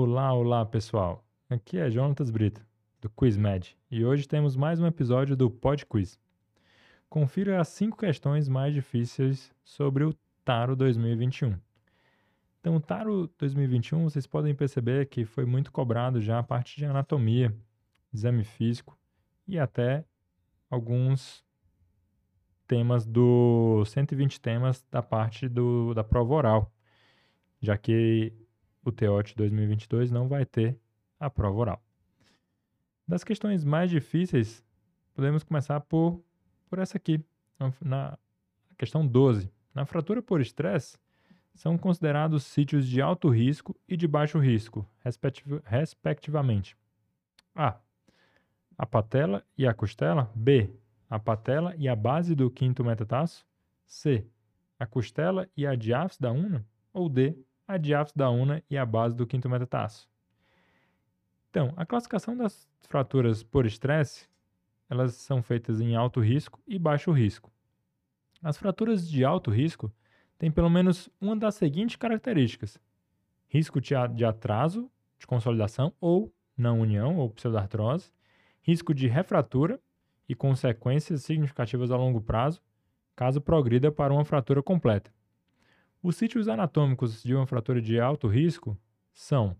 Olá, olá pessoal. Aqui é Jonatas Brito, do QuizMed, e hoje temos mais um episódio do Pod Quiz. Confira as cinco questões mais difíceis sobre o Taro 2021. Então, o Taro 2021, vocês podem perceber que foi muito cobrado já a parte de anatomia, exame físico e até alguns temas do 120 temas da parte do, da prova oral, já que o TEOT 2022 não vai ter a prova oral. Das questões mais difíceis, podemos começar por, por essa aqui, na questão 12. Na fratura por estresse, são considerados sítios de alto risco e de baixo risco, respectivamente. A. A patela e a costela. B. A patela e a base do quinto metatarso. C. A costela e a diáfise da una. Ou D a diáfise da una e a base do quinto metatarso. Então, a classificação das fraturas por estresse, elas são feitas em alto risco e baixo risco. As fraturas de alto risco têm pelo menos uma das seguintes características: risco de atraso de consolidação ou não união ou pseudartrose, risco de refratura e consequências significativas a longo prazo, caso progrida para uma fratura completa. Os sítios anatômicos de uma fratura de alto risco são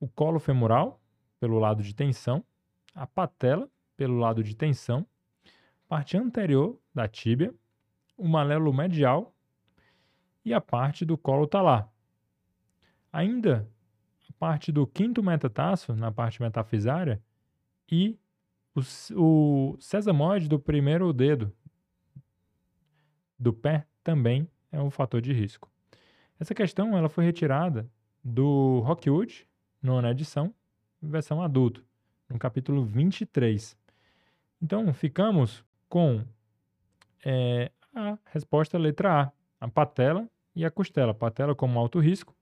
o colo femoral, pelo lado de tensão, a patela, pelo lado de tensão, parte anterior da tíbia, o malelo medial e a parte do colo talar. Ainda a parte do quinto metatarso, na parte metafisária, e o, o sesamoide do primeiro dedo do pé também é um fator de risco. Essa questão ela foi retirada do Rockwood, nona edição, versão adulto, no capítulo 23. Então, ficamos com é, a resposta letra A, a patela e a costela. Patela como alto risco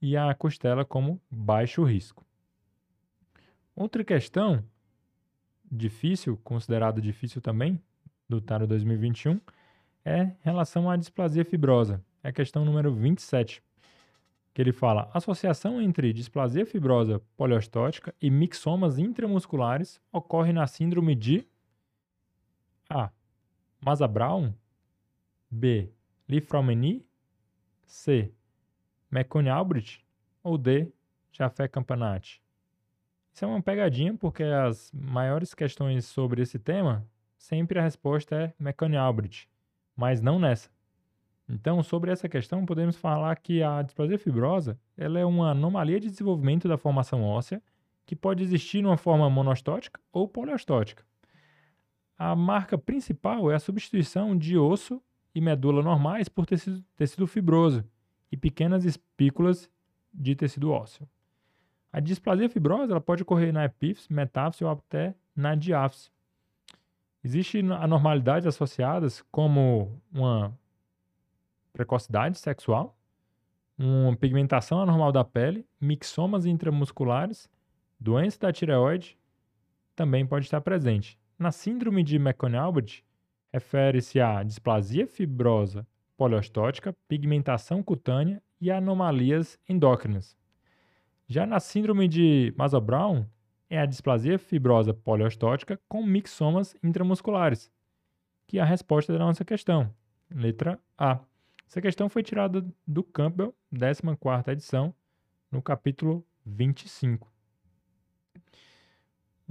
e a costela como baixo risco. Outra questão difícil, considerada difícil também, do Taro 2021, é relação à displasia fibrosa. É a questão número 27, que ele fala: associação entre displasia fibrosa poliostótica e mixomas intramusculares ocorre na síndrome de A. Maza-Brown, B. Lifraumeni, C. McCone-Albrecht ou D. Jaffe-Campanati. Isso é uma pegadinha porque as maiores questões sobre esse tema, sempre a resposta é McCone-Albrecht mas não nessa. Então, sobre essa questão, podemos falar que a displasia fibrosa ela é uma anomalia de desenvolvimento da formação óssea que pode existir numa forma monostótica ou poliostótica. A marca principal é a substituição de osso e medula normais por tecido, tecido fibroso e pequenas espículas de tecido ósseo. A displasia fibrosa ela pode ocorrer na epífise, metáfise ou até na diáfise. Existem anormalidades associadas como uma precocidade sexual, uma pigmentação anormal da pele, mixomas intramusculares, doença da tireoide também pode estar presente. Na síndrome de McCone-Albert, refere-se à displasia fibrosa poliostótica, pigmentação cutânea e anomalias endócrinas. Já na síndrome de Maza-Brown, é a displasia fibrosa poliostótica com mixomas intramusculares, que é a resposta da nossa questão. Letra A. Essa questão foi tirada do Campbell, 14ª edição, no capítulo 25.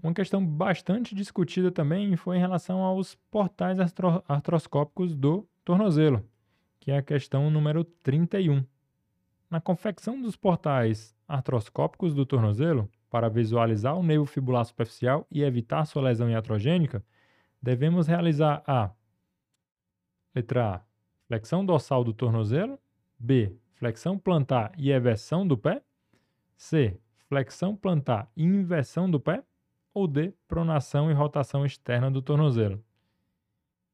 Uma questão bastante discutida também foi em relação aos portais artroscópicos do tornozelo, que é a questão número 31. Na confecção dos portais artroscópicos do tornozelo, para visualizar o nervo fibular superficial e evitar sua lesão iatrogênica, devemos realizar a letra A, flexão dorsal do tornozelo, B, flexão plantar e eversão do pé, C, flexão plantar e inversão do pé, ou D, pronação e rotação externa do tornozelo.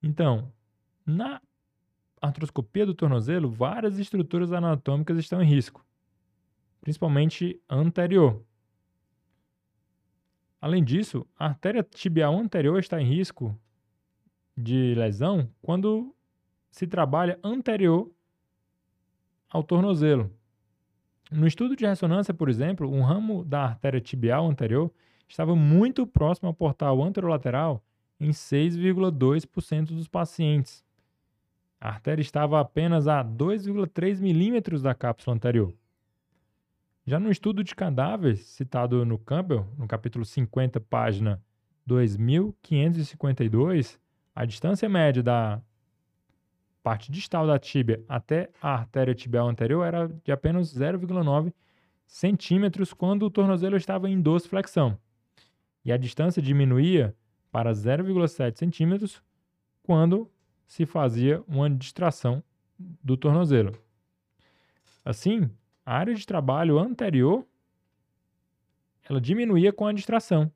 Então, na artroscopia do tornozelo, várias estruturas anatômicas estão em risco, principalmente anterior, Além disso, a artéria tibial anterior está em risco de lesão quando se trabalha anterior ao tornozelo. No estudo de ressonância, por exemplo, um ramo da artéria tibial anterior estava muito próximo ao portal anterolateral em 6,2% dos pacientes. A artéria estava apenas a 2,3 milímetros da cápsula anterior. Já no estudo de cadáveres, citado no Campbell, no capítulo 50, página 2552, a distância média da parte distal da tíbia até a artéria tibial anterior era de apenas 0,9 centímetros quando o tornozelo estava em dorsiflexão. E a distância diminuía para 0,7 centímetros quando se fazia uma distração do tornozelo. Assim, a área de trabalho anterior ela diminuía com a distração.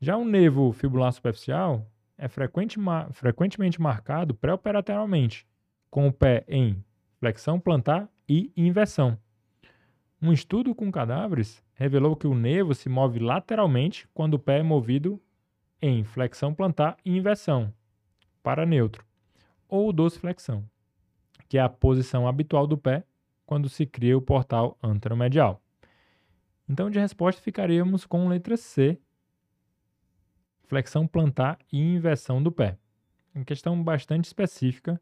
Já o nervo fibular superficial é frequente, frequentemente marcado pré-operatorialmente, com o pé em flexão plantar e inversão. Um estudo com cadáveres revelou que o nervo se move lateralmente quando o pé é movido em flexão plantar e inversão, para neutro, ou dorsiflexão, que é a posição habitual do pé quando se cria o portal anteromedial. Então, de resposta, ficaríamos com letra C, flexão plantar e inversão do pé. Uma questão bastante específica,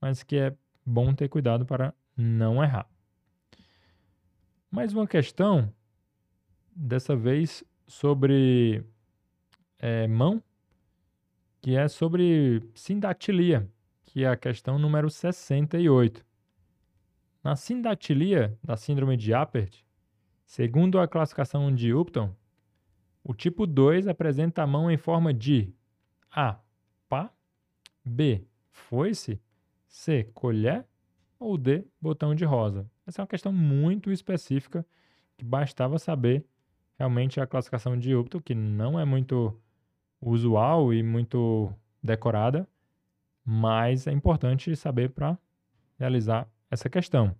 mas que é bom ter cuidado para não errar. Mais uma questão, dessa vez sobre é, mão, que é sobre sindactilia, que é a questão número 68. Na sindactilia da síndrome de Apert, segundo a classificação de Upton, o tipo 2 apresenta a mão em forma de A. Pá, B. Foice, C. Colher ou D. Botão de rosa. Essa é uma questão muito específica que bastava saber realmente a classificação de Upton, que não é muito usual e muito decorada, mas é importante saber para realizar essa questão.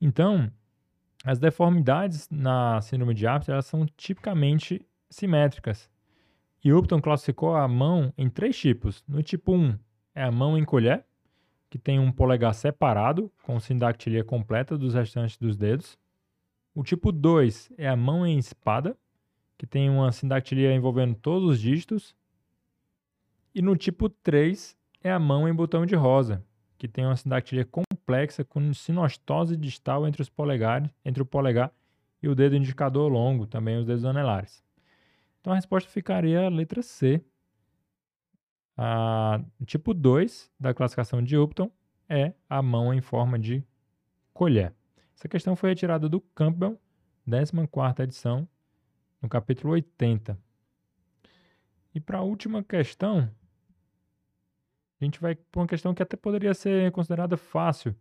Então, as deformidades na síndrome de Apert elas são tipicamente simétricas. E Upton classificou a mão em três tipos. No tipo 1 é a mão em colher, que tem um polegar separado, com sindactilia completa dos restantes dos dedos. O tipo 2 é a mão em espada, que tem uma sindactilia envolvendo todos os dígitos. E no tipo 3 é a mão em botão de rosa, que tem uma sindactilia complexa com sinostose distal entre os polegares, entre o polegar e o dedo indicador longo, também os dedos anelares. Então a resposta ficaria a letra C. A tipo 2 da classificação de Upton é a mão em forma de colher. Essa questão foi retirada do Campbell, 14ª edição, no capítulo 80. E para a última questão, a gente vai para uma questão que até poderia ser considerada fácil,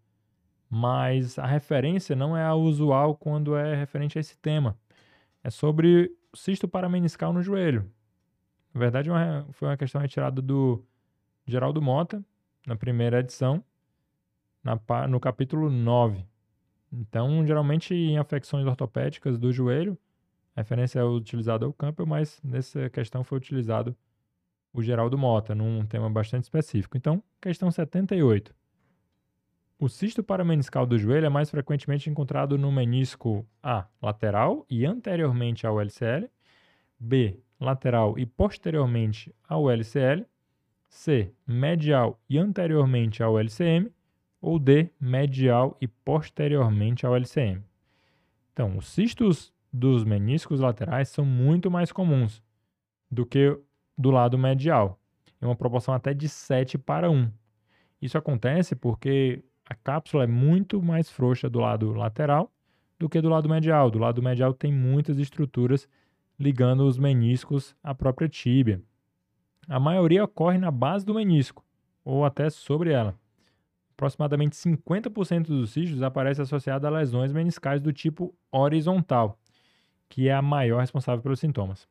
mas a referência não é a usual quando é referente a esse tema. É sobre cisto parameniscal no joelho. Na verdade, uma, foi uma questão retirada do Geraldo Mota, na primeira edição, na, no capítulo 9. Então, geralmente em afecções ortopédicas do joelho, a referência é utilizada ao Campbell, mas nessa questão foi utilizado o Geraldo Mota, num tema bastante específico. Então, questão 78. O cisto parameniscal do joelho é mais frequentemente encontrado no menisco A, lateral e anteriormente ao LCL, B, lateral e posteriormente ao LCL, C, medial e anteriormente ao LCM, ou D, medial e posteriormente ao LCM. Então, os cistos dos meniscos laterais são muito mais comuns do que do lado medial, em uma proporção até de 7 para 1. Isso acontece porque a cápsula é muito mais frouxa do lado lateral do que do lado medial. Do lado medial tem muitas estruturas ligando os meniscos à própria tíbia. A maioria ocorre na base do menisco ou até sobre ela. Aproximadamente 50% dos cistos aparece associado a lesões meniscais do tipo horizontal, que é a maior responsável pelos sintomas.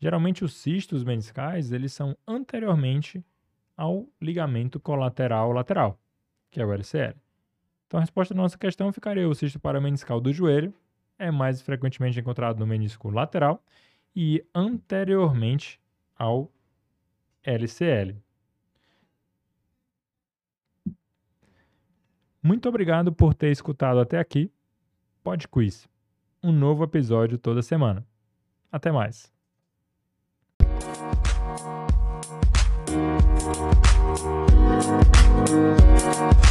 Geralmente os cistos meniscais, eles são anteriormente ao ligamento colateral lateral, que é o LCL. Então a resposta da nossa questão ficaria o cisto parameniscal do joelho é mais frequentemente encontrado no menisco lateral e anteriormente ao LCL. Muito obrigado por ter escutado até aqui. Pod Quiz. Um novo episódio toda semana. Até mais. Música